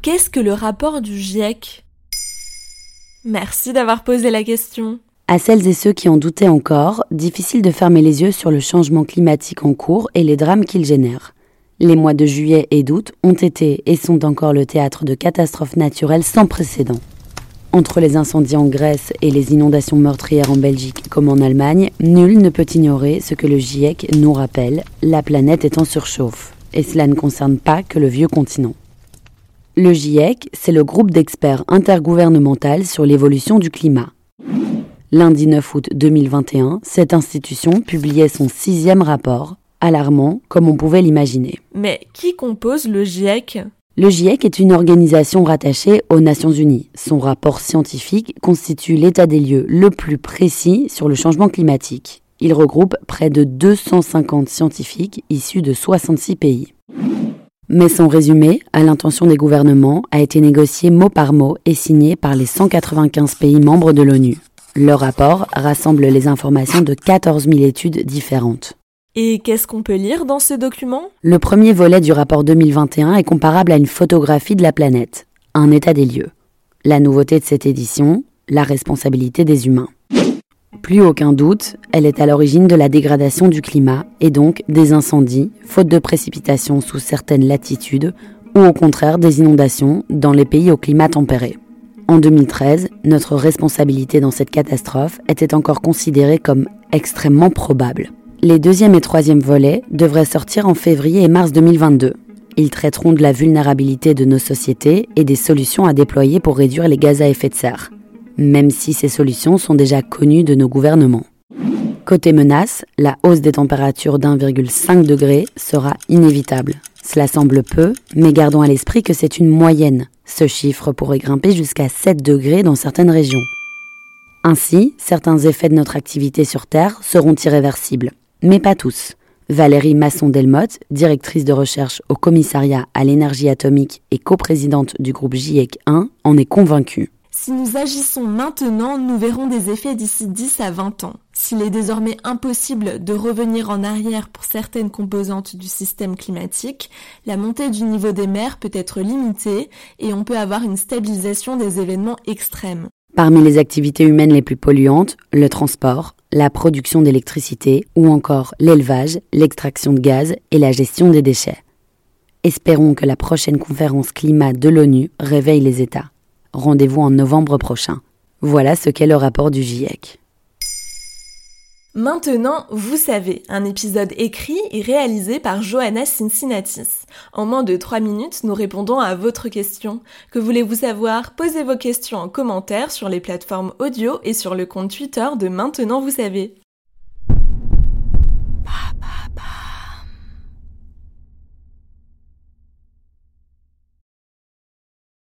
Qu'est-ce que le rapport du GIEC Merci d'avoir posé la question. À celles et ceux qui en doutaient encore, difficile de fermer les yeux sur le changement climatique en cours et les drames qu'il génère. Les mois de juillet et d'août ont été et sont encore le théâtre de catastrophes naturelles sans précédent. Entre les incendies en Grèce et les inondations meurtrières en Belgique comme en Allemagne, nul ne peut ignorer ce que le GIEC nous rappelle, la planète est en surchauffe. Et cela ne concerne pas que le vieux continent. Le GIEC, c'est le groupe d'experts intergouvernemental sur l'évolution du climat. Lundi 9 août 2021, cette institution publiait son sixième rapport, alarmant comme on pouvait l'imaginer. Mais qui compose le GIEC le GIEC est une organisation rattachée aux Nations Unies. Son rapport scientifique constitue l'état des lieux le plus précis sur le changement climatique. Il regroupe près de 250 scientifiques issus de 66 pays. Mais son résumé, à l'intention des gouvernements, a été négocié mot par mot et signé par les 195 pays membres de l'ONU. Le rapport rassemble les informations de 14 000 études différentes. Et qu'est-ce qu'on peut lire dans ce document? Le premier volet du rapport 2021 est comparable à une photographie de la planète, un état des lieux. La nouveauté de cette édition, la responsabilité des humains. Plus aucun doute, elle est à l'origine de la dégradation du climat et donc des incendies, faute de précipitations sous certaines latitudes, ou au contraire des inondations dans les pays au climat tempéré. En 2013, notre responsabilité dans cette catastrophe était encore considérée comme extrêmement probable. Les deuxième et troisième volets devraient sortir en février et mars 2022. Ils traiteront de la vulnérabilité de nos sociétés et des solutions à déployer pour réduire les gaz à effet de serre, même si ces solutions sont déjà connues de nos gouvernements. Côté menace, la hausse des températures d'1,5 degré sera inévitable. Cela semble peu, mais gardons à l'esprit que c'est une moyenne. Ce chiffre pourrait grimper jusqu'à 7 degrés dans certaines régions. Ainsi, certains effets de notre activité sur Terre seront irréversibles mais pas tous. Valérie Masson-Delmotte, directrice de recherche au commissariat à l'énergie atomique et coprésidente du groupe GIEC 1, en est convaincue. Si nous agissons maintenant, nous verrons des effets d'ici 10 à 20 ans. S'il est désormais impossible de revenir en arrière pour certaines composantes du système climatique, la montée du niveau des mers peut être limitée et on peut avoir une stabilisation des événements extrêmes. Parmi les activités humaines les plus polluantes, le transport, la production d'électricité ou encore l'élevage, l'extraction de gaz et la gestion des déchets. Espérons que la prochaine conférence climat de l'ONU réveille les États. Rendez-vous en novembre prochain. Voilà ce qu'est le rapport du GIEC. Maintenant, vous savez, un épisode écrit et réalisé par Johanna Cincinnatis. En moins de 3 minutes, nous répondons à votre question. Que voulez-vous savoir? Posez vos questions en commentaire sur les plateformes audio et sur le compte Twitter de Maintenant, vous savez.